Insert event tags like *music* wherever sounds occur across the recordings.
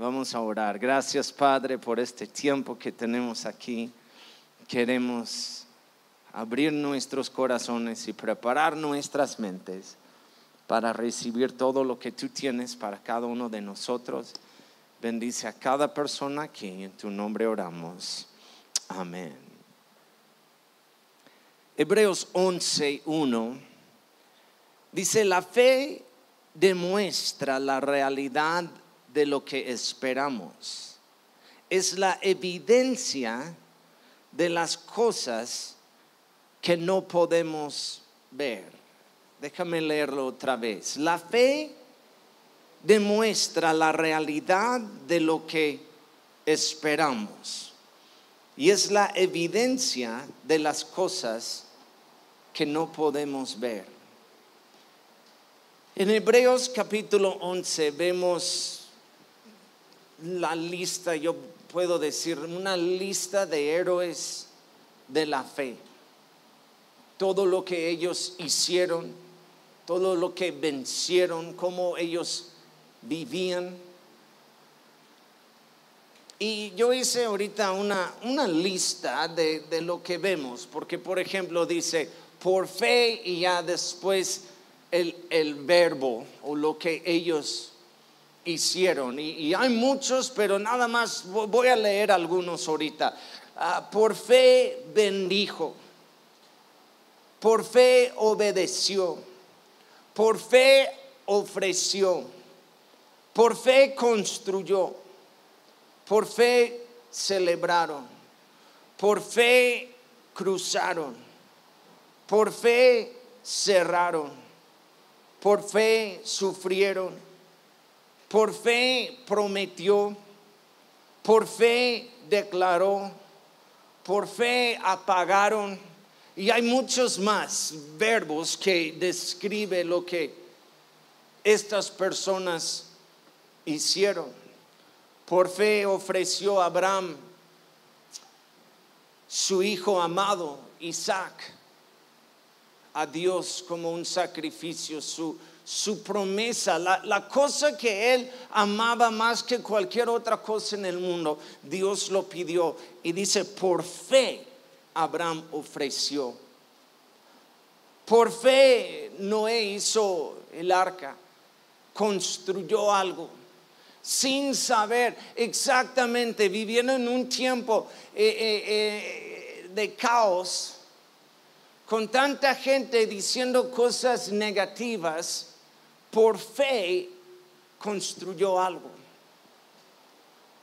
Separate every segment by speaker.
Speaker 1: Vamos a orar. Gracias Padre por este tiempo que tenemos aquí. Queremos abrir nuestros corazones y preparar nuestras mentes para recibir todo lo que tú tienes para cada uno de nosotros. Bendice a cada persona aquí. En tu nombre oramos. Amén. Hebreos 11.1 dice, la fe demuestra la realidad de lo que esperamos. Es la evidencia de las cosas que no podemos ver. Déjame leerlo otra vez. La fe demuestra la realidad de lo que esperamos. Y es la evidencia de las cosas que no podemos ver. En Hebreos capítulo 11 vemos la lista, yo puedo decir, una lista de héroes de la fe. Todo lo que ellos hicieron, todo lo que vencieron, cómo ellos vivían. Y yo hice ahorita una, una lista de, de lo que vemos, porque por ejemplo dice, por fe y ya después el, el verbo o lo que ellos hicieron. Y, hay muchos, pero nada más voy a leer algunos ahorita. Ah, por fe bendijo, por fe obedeció, por fe ofreció, por fe construyó, por fe celebraron, por fe cruzaron, por fe cerraron, por fe sufrieron por fe prometió, por fe declaró, por fe apagaron. Y hay muchos más verbos que describe lo que estas personas hicieron. Por fe ofreció Abraham su hijo amado, Isaac, a Dios como un sacrificio, su, su promesa, la, cosa que él amaba más que cualquier otra cosa en el mundo, Dios lo pidió. Y dice, por fe Abraham ofreció. Por fe Noé hizo el arca, construyó algo sin saber exactamente, viviendo en un tiempo eh, eh, eh, de caos, con tanta gente diciendo cosas negativas, por fe construyó algo.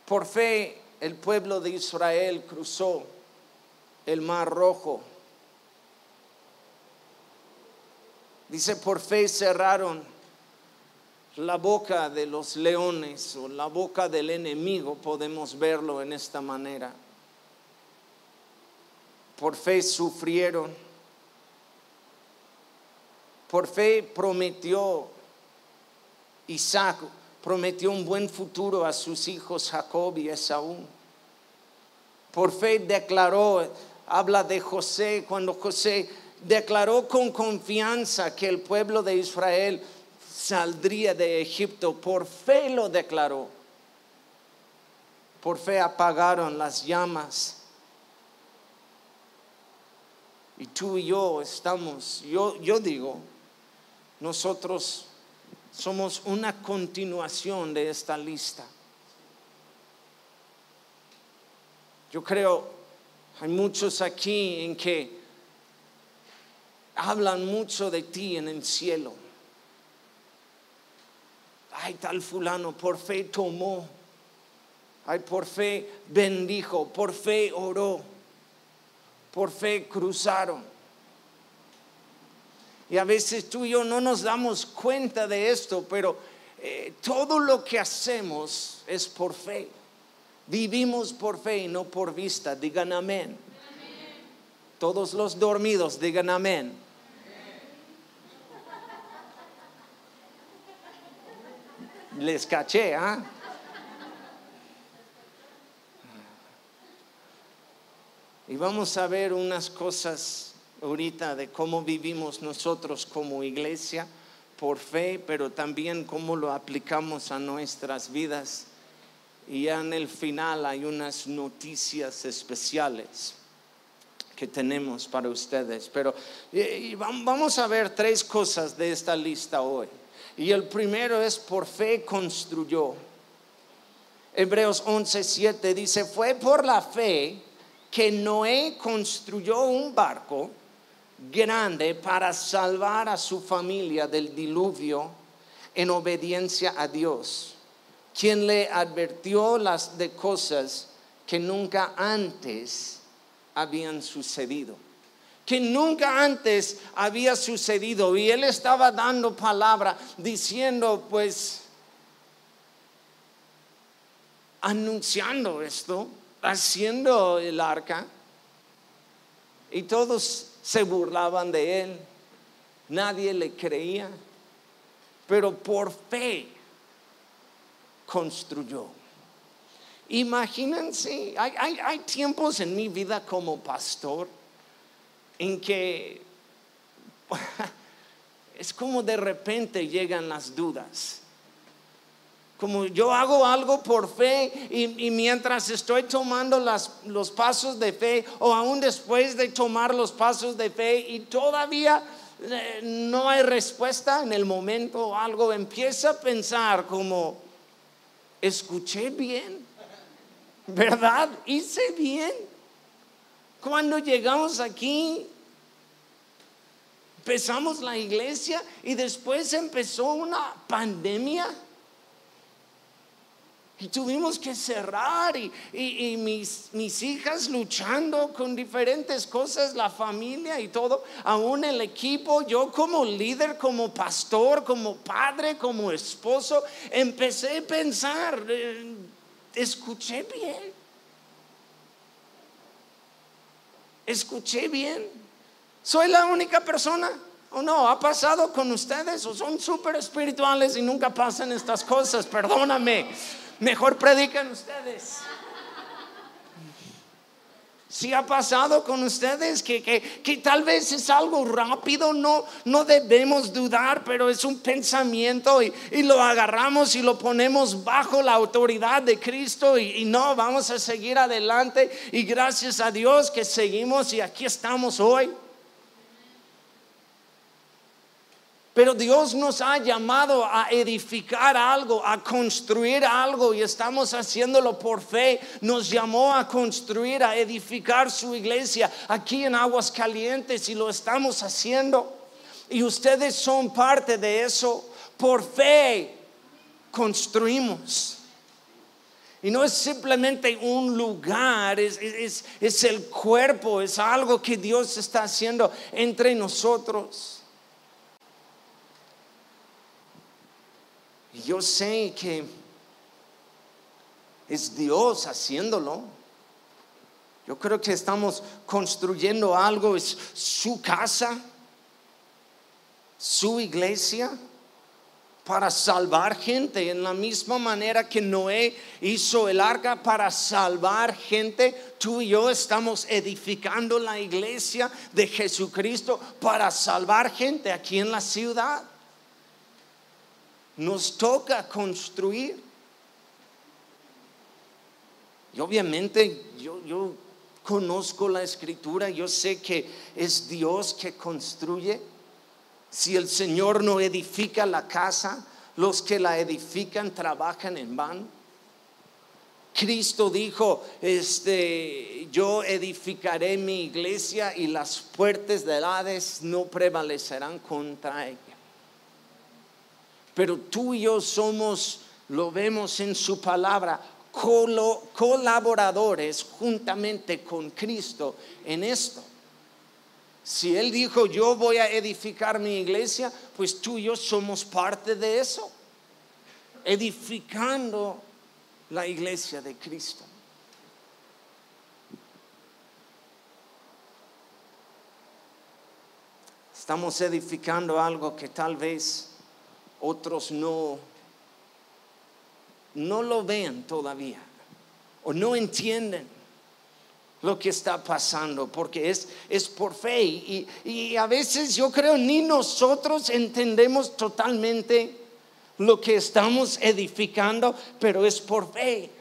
Speaker 1: Por fe el pueblo de Israel cruzó el mar rojo. Dice, por fe cerraron la boca de los leones o la boca del enemigo, podemos verlo en esta manera. Por fe sufrieron. Por fe prometió Isaac prometió un buen futuro a sus hijos Jacob y Esaú. Por fe declaró, habla de José, cuando José declaró con confianza que el pueblo de Israel saldría de Egipto, por fe lo declaró. Por fe apagaron las llamas. Y tú y yo estamos, yo, yo digo, nosotros somos una continuación de esta lista. Yo creo, hay muchos aquí en que hablan mucho de ti en el cielo. Ay, tal fulano, por fe tomó. Ay, por fe bendijo, por fe oró, por fe cruzaron. Y a veces tú y yo no nos damos cuenta de esto, pero eh, todo lo que hacemos es por fe. Vivimos por fe y no por vista. Digan amén. Todos los dormidos digan amén. Les caché, ¿ah? Y vamos a ver unas cosas ahorita de cómo vivimos nosotros como iglesia por fe, pero también cómo lo aplicamos a nuestras vidas. y ya en el final hay unas noticias especiales que tenemos para ustedes. Pero vamos a ver tres cosas de esta lista hoy. Y el primero es por fe construyó. Hebreos 11:7 dice, fue por la fe que Noé construyó un barco grande para salvar a su familia del diluvio en obediencia a Dios, quien le advirtió las de cosas que nunca antes habían sucedido que nunca antes había sucedido. Y él estaba dando palabra, diciendo, pues, anunciando esto, haciendo el arca. Y todos se burlaban de él. Nadie le creía. Pero por fe construyó. Imagínense, hay, hay tiempos en mi vida como pastor en que *laughs* es como de repente llegan las dudas. Como yo hago algo por fe y, mientras estoy tomando los pasos de fe o aún después de tomar los pasos de fe y todavía eh, no hay respuesta en el momento o algo, empieza a pensar como, escuché bien, ¿verdad? Hice bien. Cuando llegamos aquí, empezamos la iglesia y después empezó una pandemia. Y tuvimos que cerrar y, mis, mis, hijas luchando con diferentes cosas, la familia y todo, aún el equipo, yo como líder, como pastor, como padre, como esposo, empecé a pensar, eh, escuché bien. escuché bien. ¿Soy la única persona? ¿O no? ¿Ha pasado con ustedes? ¿O son súper espirituales y nunca pasan estas cosas? Perdóname. Mejor predican ustedes. Si ha pasado con ustedes que, que, tal vez es algo rápido, no, no debemos dudar, pero es un pensamiento y, lo agarramos y lo ponemos bajo la autoridad de Cristo y, y no, vamos a seguir adelante y gracias a Dios que seguimos y aquí estamos hoy. Pero Dios nos ha llamado a edificar algo, a construir algo y estamos haciéndolo por fe. Nos llamó a construir, a edificar su iglesia aquí en Aguas Calientes y lo estamos haciendo. Y ustedes son parte de eso. Por fe construimos. Y no es simplemente un lugar, es, el cuerpo, es algo que Dios está haciendo entre nosotros. Yo sé que es Dios haciéndolo. Yo creo que estamos construyendo algo, es su casa, su iglesia, para salvar gente, en la misma manera que Noé hizo el arca para salvar gente, tú y yo estamos edificando la iglesia de Jesucristo para salvar gente aquí en la ciudad nos toca construir. Y obviamente yo, yo conozco la escritura, yo sé que es Dios que construye. Si el Señor no edifica la casa, los que la edifican trabajan en vano. Cristo dijo, este, yo edificaré mi iglesia y las puertas del Hades no prevalecerán contra ella. Pero tú y yo somos, lo vemos en su palabra, colaboradores juntamente con Cristo en esto. Si Él dijo, yo voy a edificar mi iglesia, pues tú y yo somos parte de eso, edificando la iglesia de Cristo. Estamos edificando algo que tal vez otros no, no lo ven todavía o no entienden lo que está pasando, porque es, es por fe. Y, y, a veces yo creo ni nosotros entendemos totalmente lo que estamos edificando, pero es por fe.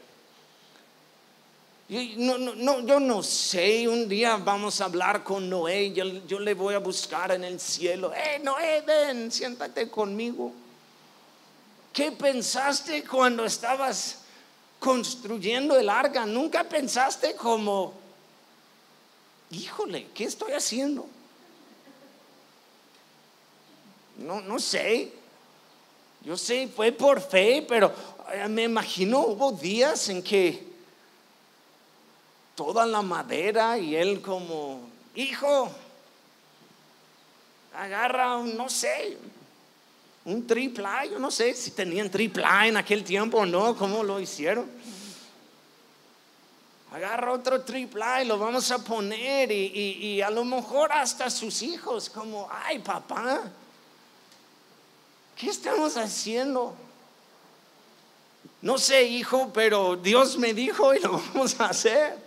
Speaker 1: Yo no, no, no, yo no sé, un día vamos a hablar con Noé, yo, yo le voy a buscar en el cielo. Eh, Noé, ven, siéntate conmigo. ¿Qué pensaste cuando estabas construyendo el arca? Nunca pensaste como, híjole, ¿qué estoy haciendo? No, no sé. Yo sé, fue por fe, pero eh, me imagino hubo días en que toda la madera y él como, hijo, agarra, no sé, un triple yo no sé si tenían triple en aquel tiempo o no, cómo lo hicieron. Agarra otro triple y lo vamos a poner y, y a lo mejor hasta sus hijos como, ay papá, ¿qué estamos haciendo? No sé, hijo, pero Dios me dijo y lo *laughs* vamos a hacer.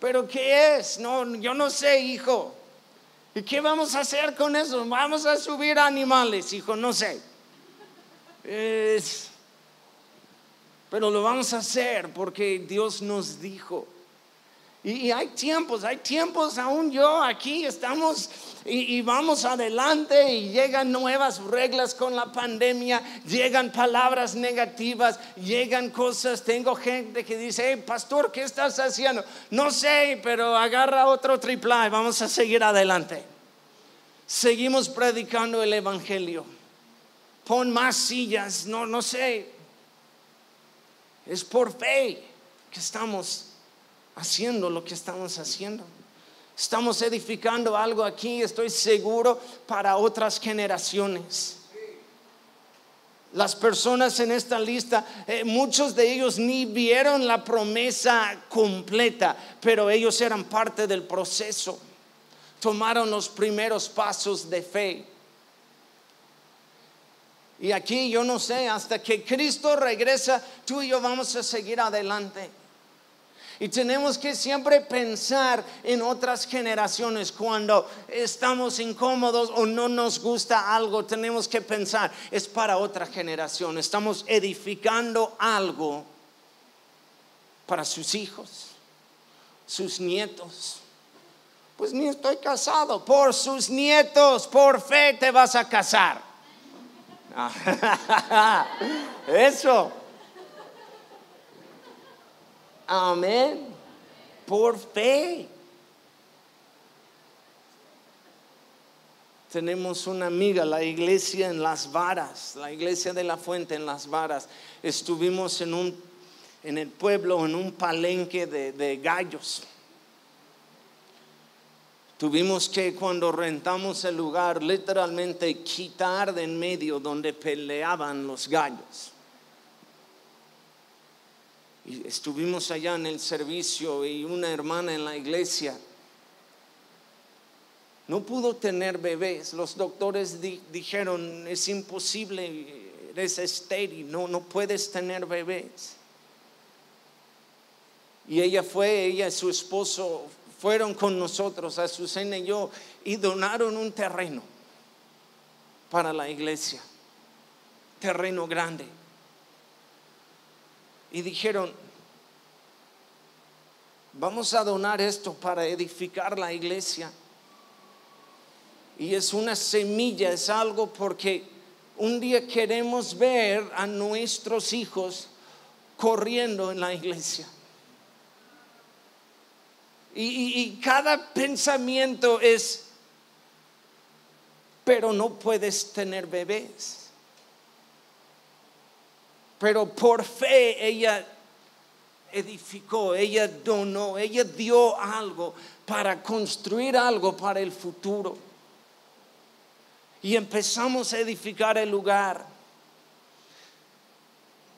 Speaker 1: ¿Pero qué es? No, yo no sé, hijo. ¿Y qué vamos a hacer con eso? Vamos a subir animales, hijo, no sé. pero lo vamos a hacer porque Dios nos dijo. Y, hay tiempos, hay tiempos aún yo aquí estamos y, vamos adelante y llegan nuevas reglas con la pandemia, llegan palabras negativas, llegan cosas. Tengo gente que dice, pastor, ¿qué estás haciendo? No sé, pero agarra otro triple y vamos a seguir adelante. Seguimos predicando el Evangelio. Pon más sillas, no, no sé. Es por fe que estamos haciendo lo que estamos haciendo. Estamos edificando algo aquí, estoy seguro, para otras generaciones. Las personas en esta lista, eh, muchos de ellos ni vieron la promesa completa, pero ellos eran parte del proceso. Tomaron los primeros pasos de fe. Y aquí yo no sé, hasta que Cristo regresa, tú y yo vamos a seguir adelante. Y tenemos que siempre pensar en otras generaciones cuando estamos incómodos o no nos gusta algo. Tenemos que pensar, es para otra generación. Estamos edificando algo para sus hijos, sus nietos. Pues ni estoy casado. Por sus nietos, por fe te vas a casar. *laughs* Eso. Amén. Por fe. Tenemos una amiga, la iglesia en las varas, la iglesia de la fuente en las varas. Estuvimos en, un, en el pueblo, en un palenque de, de gallos. Tuvimos que cuando rentamos el lugar literalmente quitar de en medio donde peleaban los gallos. Y estuvimos allá en el servicio y una hermana en la iglesia no pudo tener bebés. Los doctores dijeron, es imposible, eres estéril, no, no puedes tener bebés. Y ella fue, ella y su esposo fueron con nosotros, a Susana y yo, y donaron un terreno para la iglesia, terreno grande y dijeron, vamos a donar esto para edificar la iglesia. Y es una semilla, es algo porque un día queremos ver a nuestros hijos corriendo en la iglesia. Y, cada pensamiento es, pero no puedes tener bebés. Pero por fe ella edificó, ella donó, ella dio algo para construir algo para el futuro. Y empezamos a edificar el lugar.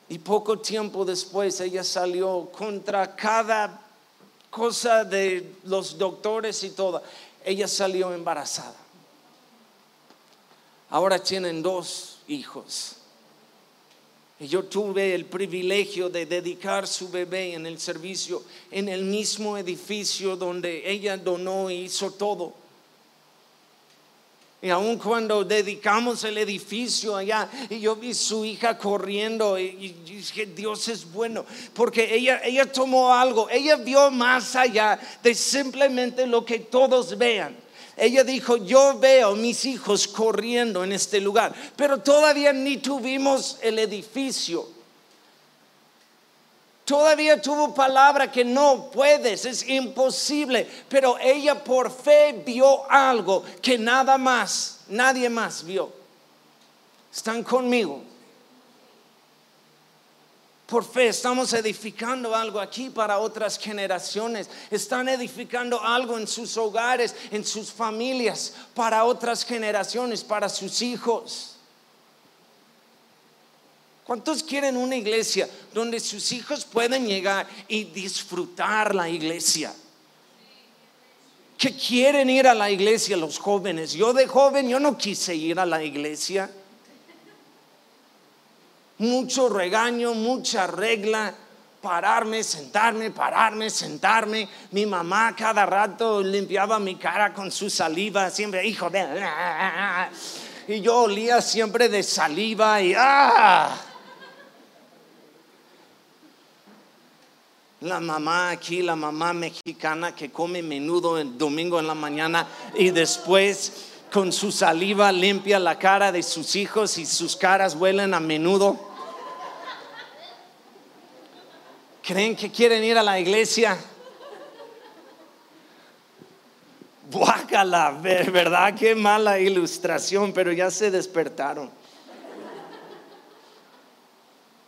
Speaker 1: Y poco tiempo después ella salió contra cada cosa de los doctores y todo. Ella salió embarazada. Ahora tienen dos hijos. Y yo tuve el privilegio de dedicar su bebé en el servicio en el mismo edificio donde ella donó e hizo todo. Y aun cuando dedicamos el edificio allá, y yo vi su hija corriendo, y, dije, Dios es bueno, porque ella, ella tomó algo, ella vio más allá de simplemente lo que todos vean. Ella dijo, yo veo mis hijos corriendo en este lugar, pero todavía ni tuvimos el edificio. Todavía tuvo palabra que no puedes, es imposible, pero ella por fe vio algo que nada más, nadie más vio. Están conmigo. Por fe estamos edificando algo aquí para otras generaciones. Están edificando algo en sus hogares, en sus familias, para otras generaciones, para sus hijos. ¿Cuántos quieren una iglesia donde sus hijos pueden llegar y disfrutar la iglesia? Que quieren ir a la iglesia los jóvenes. Yo de joven yo no quise ir a la iglesia. Mucho regaño, mucha regla, pararme, sentarme, pararme, sentarme. Mi mamá cada rato limpiaba mi cara con su saliva, siempre, hijo de... Y yo olía siempre de saliva y... ¡ah! La mamá aquí, la mamá mexicana que come menudo el domingo en la mañana y después con su saliva limpia la cara de sus hijos y sus caras huelen a menudo. ¿Creen que quieren ir a la iglesia? Guácala, ¿verdad? Qué mala ilustración, pero ya se despertaron.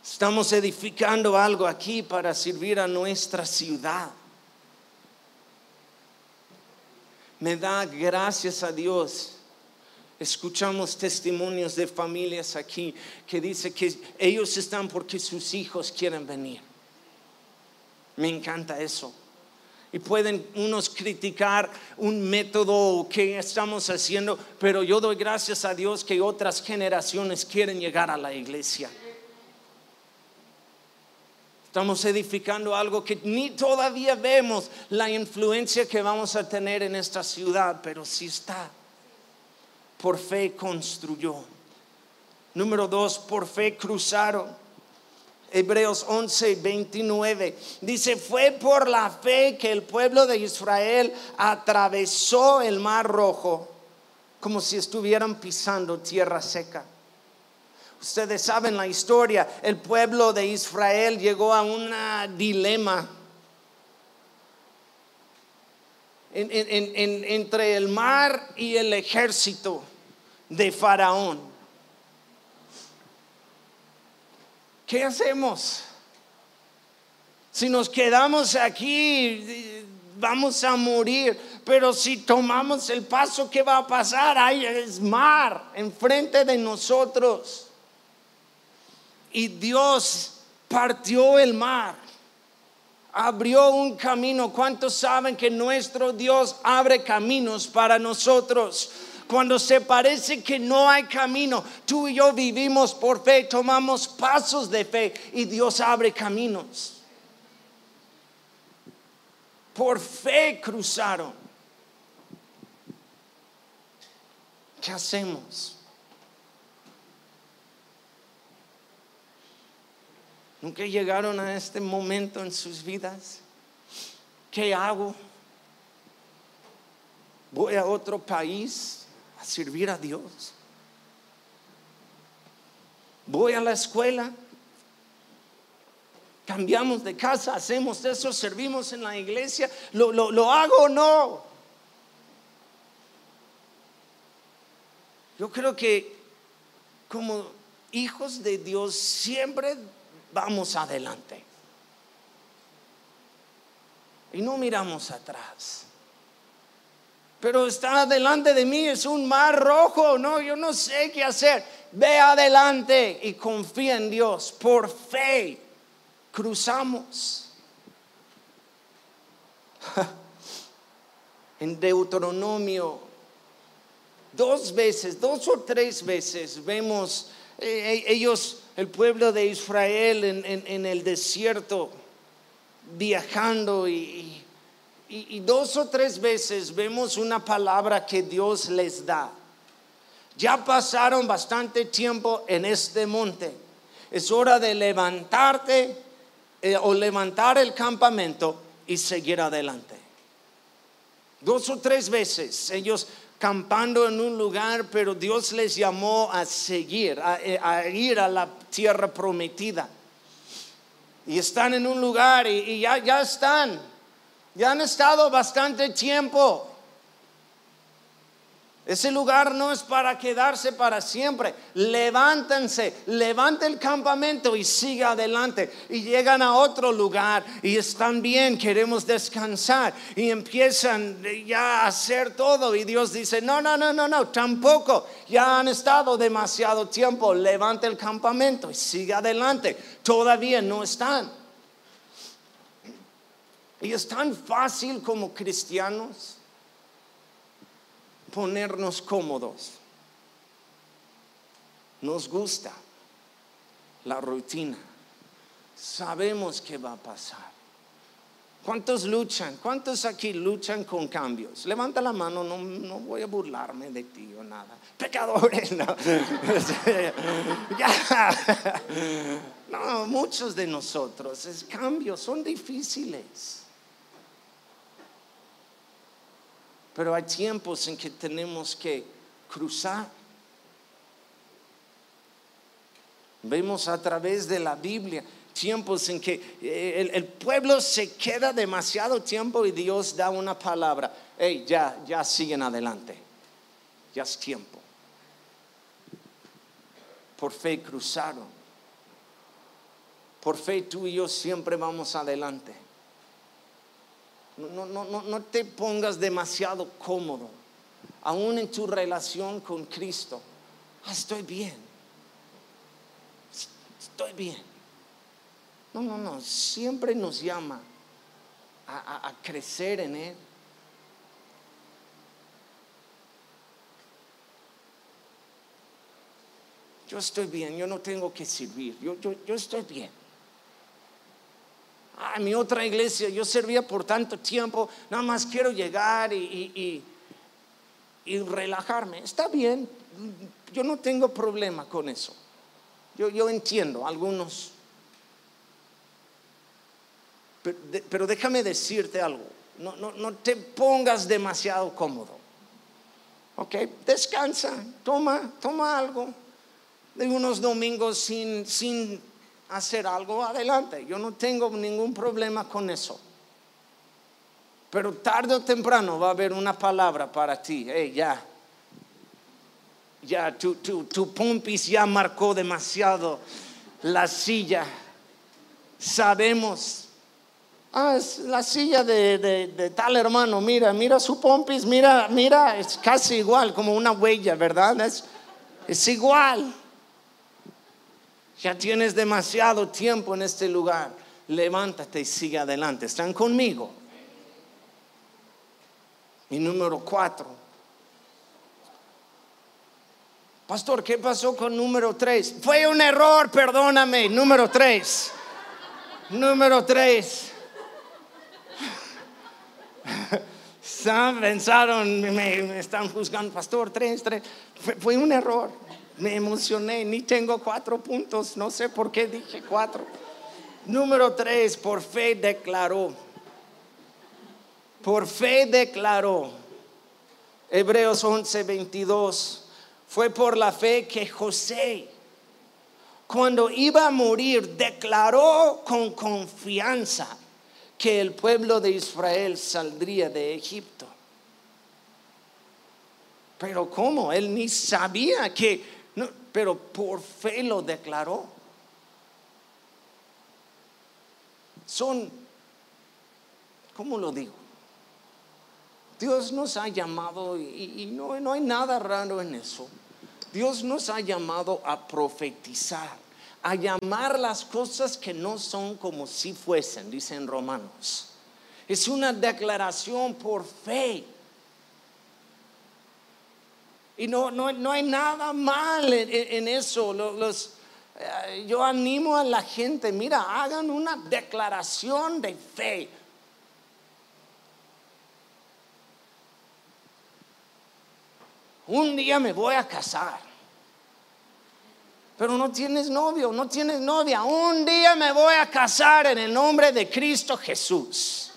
Speaker 1: Estamos edificando algo aquí para servir a nuestra ciudad. Me da gracias a Dios. Escuchamos testimonios de familias aquí que dice que ellos están porque sus hijos quieren venir. Me encanta eso. Y pueden unos criticar un método que estamos haciendo, pero yo doy gracias a Dios que otras generaciones quieren llegar a la iglesia. Estamos edificando algo que ni todavía vemos la influencia que vamos a tener en esta ciudad, pero sí está. Por fe construyó. Número dos, por fe cruzaron. Hebreos 11, 29. Dice, fue por la fe que el pueblo de Israel atravesó el mar rojo como si estuvieran pisando tierra seca. Ustedes saben la historia, el pueblo de Israel llegó a un dilema entre el mar y el ejército de Faraón. ¿Qué hacemos? Si nos quedamos aquí, vamos a morir. Pero si tomamos el paso, ¿qué va a pasar? Hay es mar enfrente de nosotros y Dios partió el mar, abrió un camino. ¿Cuántos saben que nuestro Dios abre caminos para nosotros? Cuando se parece que no hay camino, tú y yo vivimos por fe, tomamos pasos de fe y Dios abre caminos. Por fe cruzaron. ¿Qué hacemos? ¿Nunca llegaron a este momento en sus vidas? ¿Qué hago? ¿Voy a otro país servir a Dios? ¿Voy a la escuela? Cambiamos de casa, hacemos eso, servimos en la iglesia. ¿Lo, lo hago o no? Yo creo que como hijos de Dios siempre vamos adelante. Y no miramos atrás. Pero está delante de mí, es un mar rojo, no, yo no sé qué hacer. Ve adelante y confía en Dios. Por fe cruzamos. *laughs* en Deuteronomio, dos veces, dos o tres veces vemos eh, eh, ellos el pueblo de Israel en, el desierto, viajando y, y, dos o tres veces vemos una palabra que Dios les da. Ya pasaron bastante tiempo en este monte. Es hora de levantarte eh, o levantar el campamento y seguir adelante. Dos o tres veces ellos campando en un lugar, pero Dios les llamó a seguir, a, eh, ir a la tierra prometida. Y están en un lugar y, ya, ya están, ya han estado bastante tiempo. Ese lugar no es para quedarse para siempre. Levántense, levante el campamento y siga adelante. Y llegan a otro lugar y están bien, queremos descansar. Y empiezan ya a hacer todo. Y Dios dice, no, no, no, no, no, tampoco. Ya han estado demasiado tiempo. Levante el campamento y siga adelante. Todavía no están. Y es tan fácil como cristianos ponernos cómodos. Nos gusta la rutina. Sabemos que va a pasar. ¿Cuántos luchan? ¿Cuántos aquí luchan con cambios? Levanta la mano, no, no voy a burlarme de ti o nada. Pecadores, no. *laughs* no, muchos de nosotros, es cambios son difíciles. Pero hay tiempos en que tenemos que cruzar. Vemos a través de la Biblia tiempos en que eh, el, pueblo se queda demasiado tiempo y Dios da una palabra. Hey, ya, ya siguen adelante. Ya es tiempo. Por fe cruzaron. Por fe tú y yo siempre vamos adelante. No, no, no, no te pongas demasiado cómodo, aún en tu relación con Cristo. Ah, estoy bien. Estoy bien. No, no, no. Siempre nos llama a, crecer en Él. Yo estoy bien, yo no tengo que servir, yo, yo, yo estoy bien ah, mi otra iglesia, yo servía por tanto tiempo, nada más quiero llegar y, y, relajarme. Está bien, yo no tengo problema con eso. Yo, yo entiendo algunos. Pero, déjame decirte algo, no, no, no te pongas demasiado cómodo. Ok, descansa, toma, toma algo de unos domingos sin, sin hacer algo, adelante. Yo no tengo ningún problema con eso. Pero tarde o temprano va a haber una palabra para ti. Hey, ya. Ya, tu, tu, tu pompis ya marcó demasiado la silla. Sabemos. Ah, es la silla de, de, tal hermano. Mira, mira su pompis. Mira, mira, es casi igual, como una huella, ¿verdad? Es, es igual. Ya tienes demasiado tiempo en este lugar. Levántate y sigue adelante. ¿Están conmigo? Y número cuatro. Pastor, ¿qué pasó con número tres? Fue un error, perdóname. Número tres. Número tres. *laughs* Pensaron, me, están juzgando, pastor, tres, tres. fue un error me emocioné, ni tengo cuatro puntos, no sé por qué dije cuatro. Número tres, por fe declaró. Por fe declaró. Hebreos 11, 22. Fue por la fe que José, cuando iba a morir, declaró con confianza que el pueblo de Israel saldría de Egipto. Pero ¿cómo? Él ni sabía que pero por fe lo declaró. Son, ¿cómo lo digo? Dios nos ha llamado, y, no, no hay nada raro en eso, Dios nos ha llamado a profetizar, a llamar las cosas que no son como si fuesen, dicen Romanos. Es una declaración por fe. Y no, no, hay nada mal en, eso. Eh, yo animo a la gente, mira, hagan una declaración de fe. un día me voy a casar. Pero no tienes novio, no tienes novia. Un día me voy a casar en el nombre de Cristo Jesús.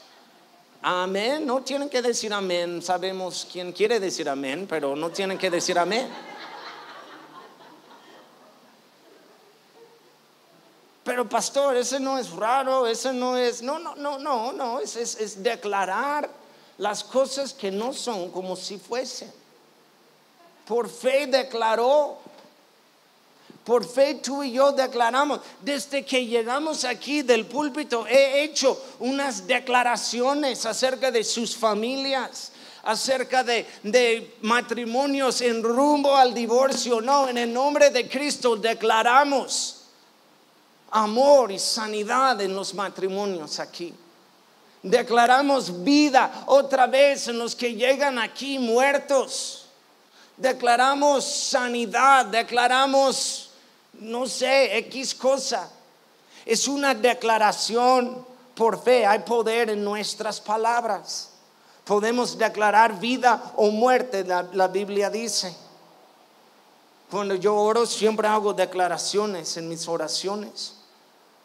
Speaker 1: Amén. No tienen que decir amén. Sabemos quién quiere decir amén, pero no tienen que decir amén. Pero pastor, ese no es raro, ese no es, no, no, no, no, no, es, es, es declarar las cosas que no son como si fuesen. Por fe declaró, por fe tú y yo declaramos. Desde que llegamos aquí del púlpito he hecho unas declaraciones acerca de sus familias, acerca de, de, matrimonios en rumbo al divorcio. No, en el nombre de Cristo declaramos amor y sanidad en los matrimonios aquí. Declaramos vida otra vez en los que llegan aquí muertos. Declaramos sanidad, declaramos, no sé, X cosa. Es una declaración por fe, hay poder en nuestras palabras. Podemos declarar vida o muerte, la, la Biblia dice. Cuando yo oro siempre hago declaraciones en mis oraciones.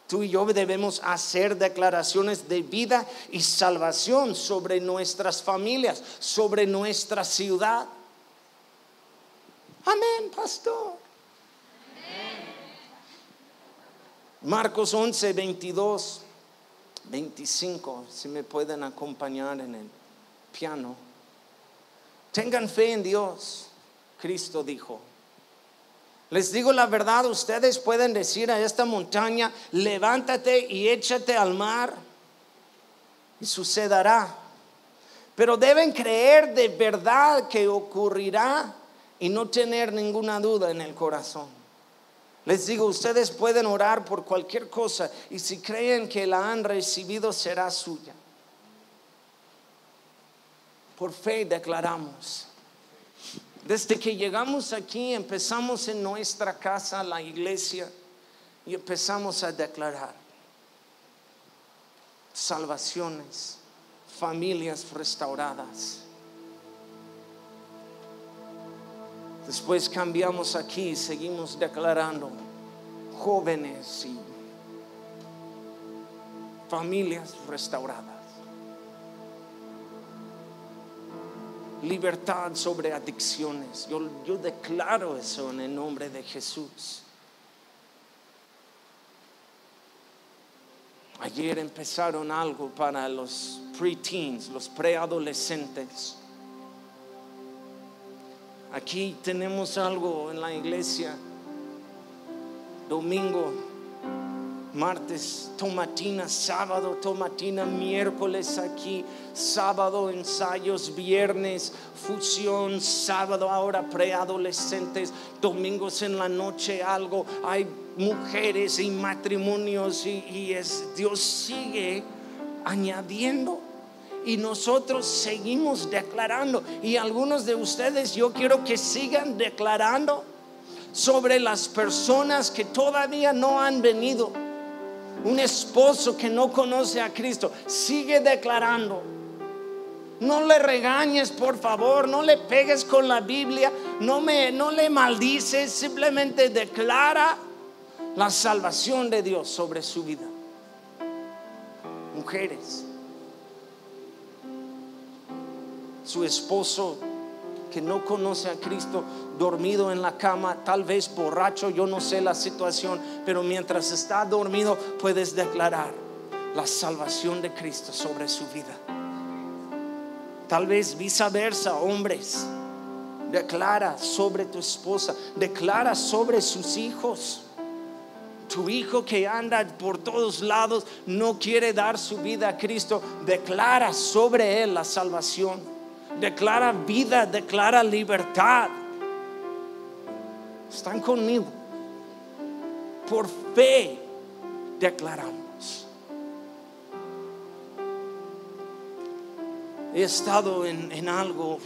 Speaker 1: Tú y yo debemos hacer declaraciones de vida y salvación sobre nuestras familias, sobre nuestra ciudad. Amén, pastor. Marcos 11, 22, 25, si me pueden acompañar en el piano. Tengan fe en Dios, Cristo dijo. Les digo la verdad, ustedes pueden decir a esta montaña, levántate y échate al mar y sucederá. Pero deben creer de verdad que ocurrirá y no tener ninguna duda en el corazón. Les digo, ustedes pueden orar por cualquier cosa y si creen que la han recibido será suya. Por fe declaramos desde que llegamos aquí, empezamos en nuestra casa, la iglesia, y empezamos a declarar salvaciones, familias restauradas. Después cambiamos aquí y seguimos declarando jóvenes y familias restauradas. libertad sobre adicciones. Yo, yo declaro eso en el nombre de Jesús. Ayer empezaron algo para los preteens, los preadolescentes. Aquí tenemos algo en la iglesia. Domingo martes tomatina, sábado tomatina, miércoles aquí, sábado ensayos, viernes fusión, sábado ahora preadolescentes, domingos en la noche algo, hay mujeres y matrimonios y, es, Dios sigue añadiendo y nosotros seguimos declarando y algunos de ustedes yo quiero que sigan declarando sobre las personas que todavía no han venido un esposo que no conoce a Cristo, sigue declarando. No le regañes, por favor, no le pegues con la Biblia, no, me, no le maldices, simplemente declara la salvación de Dios sobre su vida. Mujeres, su esposo que no conoce a Cristo, dormido en la cama, tal vez borracho, yo no sé la situación, pero mientras está dormido puedes declarar la salvación de Cristo sobre su vida. Tal vez viceversa, hombres, declara sobre tu esposa, declara sobre sus hijos. Tu hijo que anda por todos lados no quiere dar su vida a Cristo, declara sobre él la salvación declara vida, declara libertad. Están conmigo. Por fe declaramos. He estado en, en algo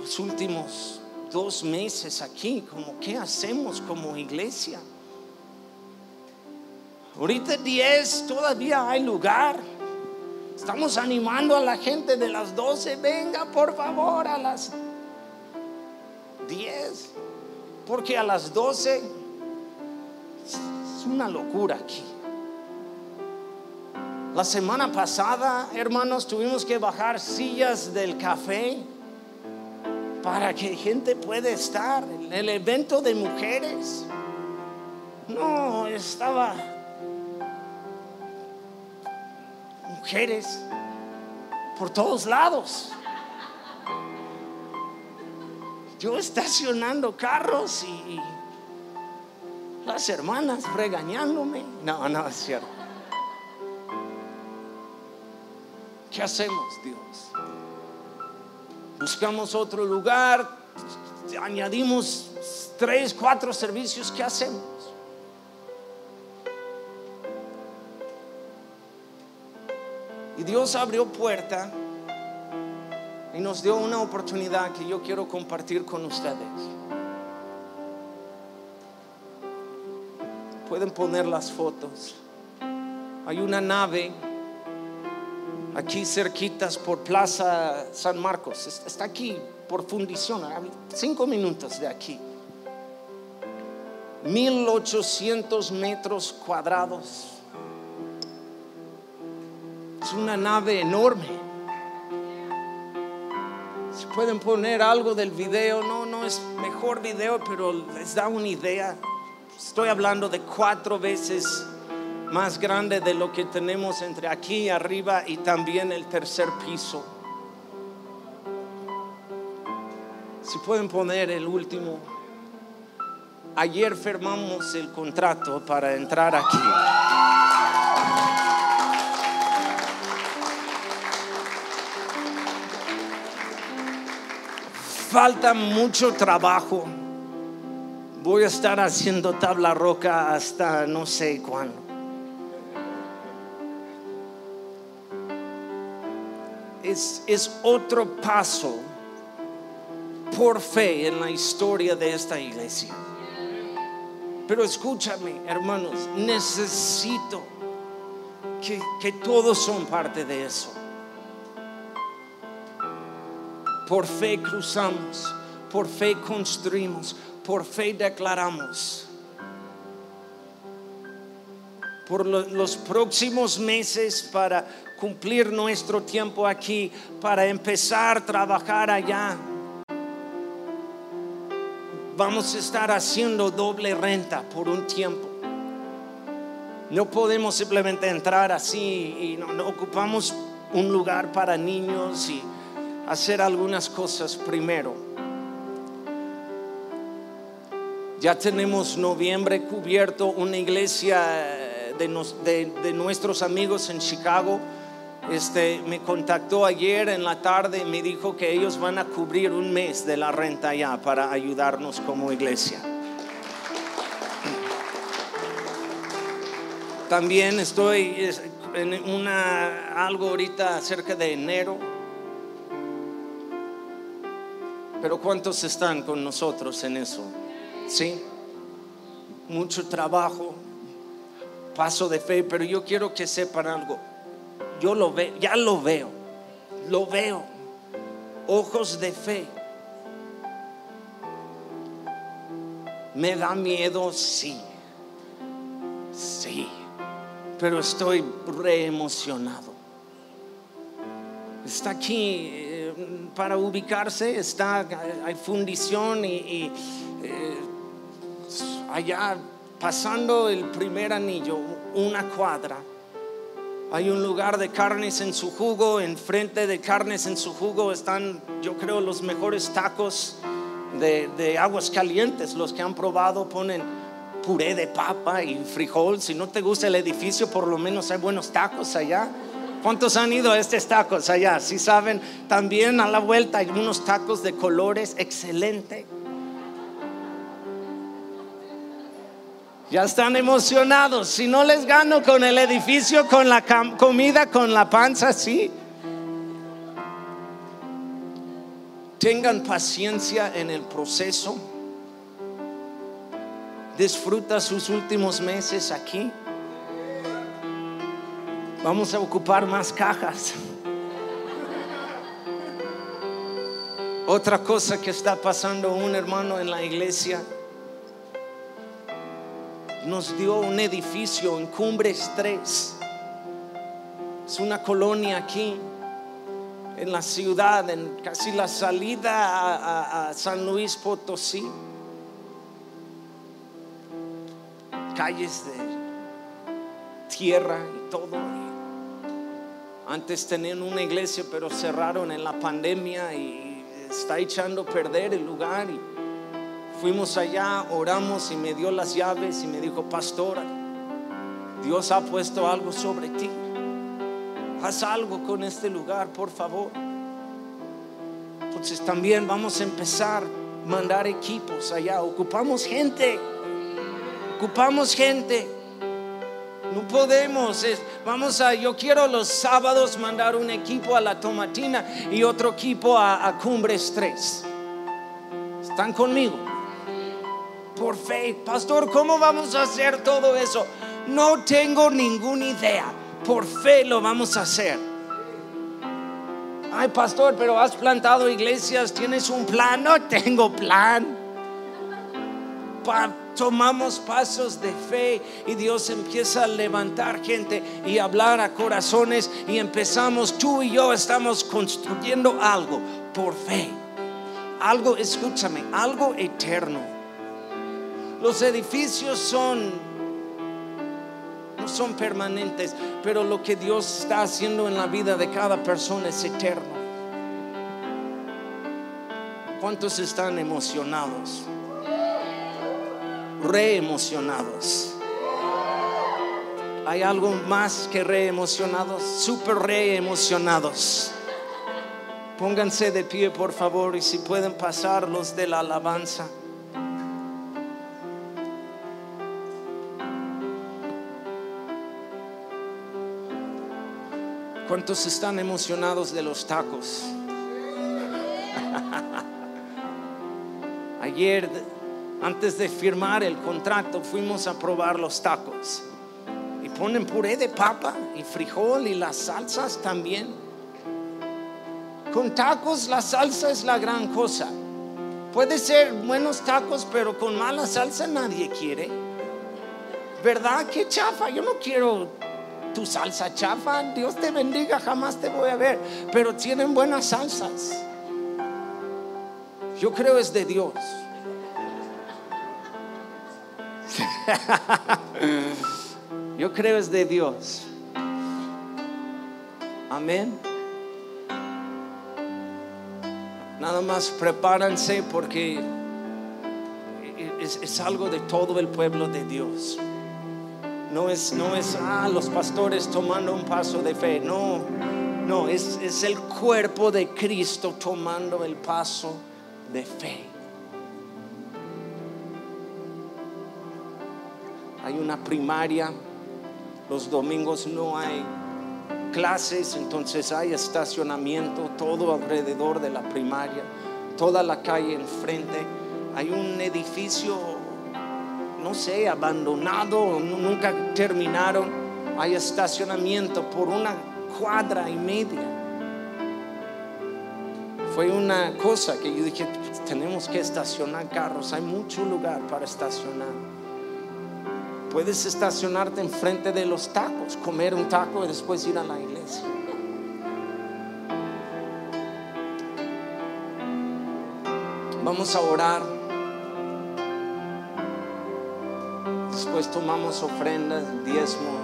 Speaker 1: los últimos dos meses aquí, como qué hacemos como iglesia. Ahorita 10 todavía hay lugar. Estamos animando a la gente de las 12, venga por favor a las... 10. Porque a las 12 es una locura aquí. La semana pasada, hermanos, tuvimos que bajar sillas del café para que gente pueda estar. en El evento de mujeres. No, estaba mujeres por todos lados. Yo estacionando carros y las hermanas regañándome. No, no es cierto. ¿Qué hacemos, Dios? Buscamos otro lugar, añadimos tres, cuatro servicios. ¿Qué hacemos? Dios abrió puerta y nos dio una oportunidad que yo quiero compartir con ustedes. Pueden poner las fotos. Hay una nave aquí cerquitas por Plaza San Marcos. Está aquí por fundición, cinco minutos de aquí. 1800 metros cuadrados. Una nave enorme. Si pueden poner algo del video, no, no es mejor video, pero les da una idea. Estoy hablando de cuatro veces más grande de lo que tenemos entre aquí arriba y también el tercer piso. Si pueden poner el último. Ayer firmamos el contrato para entrar aquí. Falta mucho trabajo. Voy a estar haciendo tabla roca hasta no sé cuándo. Es, es otro paso por fe en la historia de esta iglesia. Pero escúchame, hermanos, necesito que, que todos son parte de eso. Por fe cruzamos, por fe construimos, por fe declaramos. Por lo- los próximos meses para cumplir nuestro tiempo aquí, para empezar a trabajar allá. Vamos a estar haciendo doble renta por un tiempo. No podemos simplemente entrar así y no, no ocupamos un lugar para niños y hacer algunas cosas primero. Ya tenemos noviembre cubierto una iglesia eh, de, de- nuestros amigos en Chicago. Este, me contactó ayer en la tarde y me dijo que ellos van a cubrir un mes de la renta ya para ayudarnos como iglesia. También estoy es, en una, algo ahorita cerca de enero. Pero ¿cuántos están con nosotros en eso? Sí. Mucho trabajo, paso de fe, pero yo quiero que sepan algo. Yo lo veo, ya lo veo. Lo veo. Ojos de fe. Me da miedo, sí. Sí. Pero estoy re emocionado. Está aquí para ubicarse, está, hay fundición y, eh, allá pasando el primer anillo, una cuadra. Hay un lugar de carnes en su jugo, enfrente de carnes en su jugo están, yo creo, los mejores tacos de aguas calientes. Los que han probado ponen puré de papa y frijol. Si no te gusta el edificio, por lo menos hay buenos tacos allá. ¿Cuántos han ido a estos tacos allá? Si saben, también a la vuelta hay unos tacos de colores excelente. Ya están emocionados. Si no les gano con el edificio, con la comida, con la panza, sí. Tengan paciencia en el proceso. Disfruta sus últimos meses aquí. Vamos a ocupar más cajas. Otra cosa que está pasando un hermano en la iglesia nos dio un edificio en Cumbres 3. Es una colonia aquí en la ciudad, en casi la salida a, a- San Luis Potosí. Calles de tierra y todo. Antes tenían una iglesia, pero cerraron en la pandemia y está echando a perder el lugar. Fuimos allá, oramos y me dio las llaves y me dijo, pastora, Dios ha puesto algo sobre ti. Haz algo con este lugar, por favor. Entonces también vamos a empezar a mandar equipos allá. Ocupamos gente. Ocupamos gente. No podemos. vamos a, yo quiero los sábados mandar un equipo a la Tomatina y otro equipo a, a Cumbres 3. ¿Están conmigo? Por fe, pastor, ¿cómo vamos a hacer todo eso? No tengo ninguna idea. Por fe lo vamos a hacer. Ay, pastor, pero has plantado iglesias, tienes un plan. No tengo plan. Pa- tomamos pasos de fe y Dios empieza a levantar gente y hablar a corazones y empezamos, tú y yo estamos construyendo algo por fe. Algo, escúchame, algo eterno. Los edificios son, no son permanentes, pero lo que Dios está haciendo en la vida de cada persona es eterno. ¿Cuántos están emocionados? Re emocionados. Hay algo más que re emocionados, super re emocionados. Pónganse de pie, por favor, y si pueden pasar los de la alabanza. ¿Cuántos están emocionados de los tacos? *laughs* Ayer, antes de firmar el contrato, fuimos a probar los tacos. Y ponen puré de papa y frijol y las salsas también. Con tacos la salsa es la gran cosa. Puede ser buenos tacos, pero con mala salsa nadie quiere. ¿Verdad? Qué chafa. Yo no quiero tu salsa chafa. Dios te bendiga, jamás te voy a ver. Pero tienen buenas salsas. Yo creo es de Dios. *laughs* Yo creo es de Dios. Amén. Nada más prepárense porque es, es algo de todo el pueblo de Dios. No es, no es, ah, los pastores tomando un paso de fe. No, no, es, es el cuerpo de Cristo tomando el paso de fe. Hay una primaria, los domingos no hay clases, entonces hay estacionamiento todo alrededor de la primaria, toda la calle enfrente. Hay un edificio, no sé, abandonado, nu- nunca terminaron. Hay estacionamiento por una cuadra y media. Fue una cosa que yo dije, tenemos que estacionar carros, hay mucho lugar para estacionar. Puedes estacionarte enfrente de los tacos, comer un taco y después ir a la iglesia. Vamos a orar. Después tomamos ofrendas, diezmos.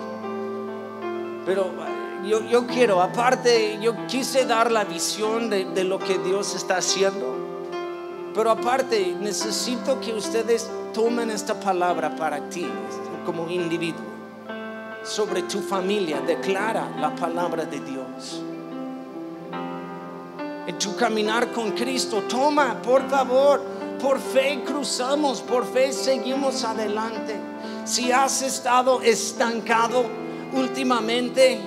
Speaker 1: Pero eh, yo, yo quiero, aparte, yo quise dar la visión de, de lo que Dios está haciendo. Pero aparte, necesito que ustedes tomen esta palabra para ti como individuo. Sobre tu familia, declara la palabra de Dios. En tu caminar con Cristo, toma, por favor, por fe cruzamos, por fe seguimos adelante. Si has estado estancado últimamente,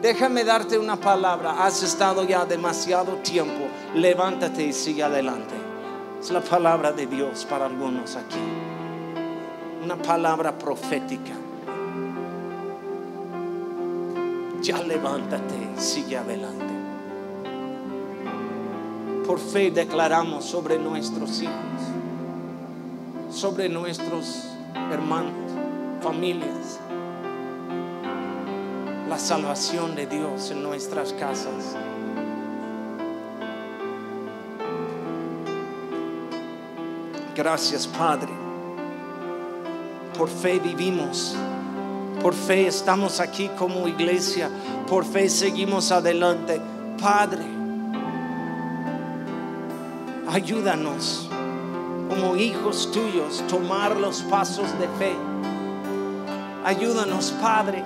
Speaker 1: déjame darte una palabra. Has estado ya demasiado tiempo. Levántate y sigue adelante. Es la palabra de Dios para algunos aquí. Una palabra profética. Ya levántate sigue adelante. por fe declaramos sobre nuestros hijos, sobre nuestros hermanos, familias, la salvación de Dios en nuestras casas. Gracias, Padre. Por fe vivimos. Por fe estamos aquí como iglesia. Por fe seguimos adelante. Padre, ayúdanos como hijos tuyos tomar los pasos de fe. Ayúdanos, Padre.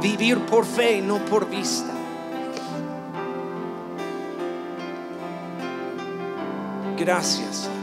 Speaker 1: Vivir por fe, no por vista. Gracias.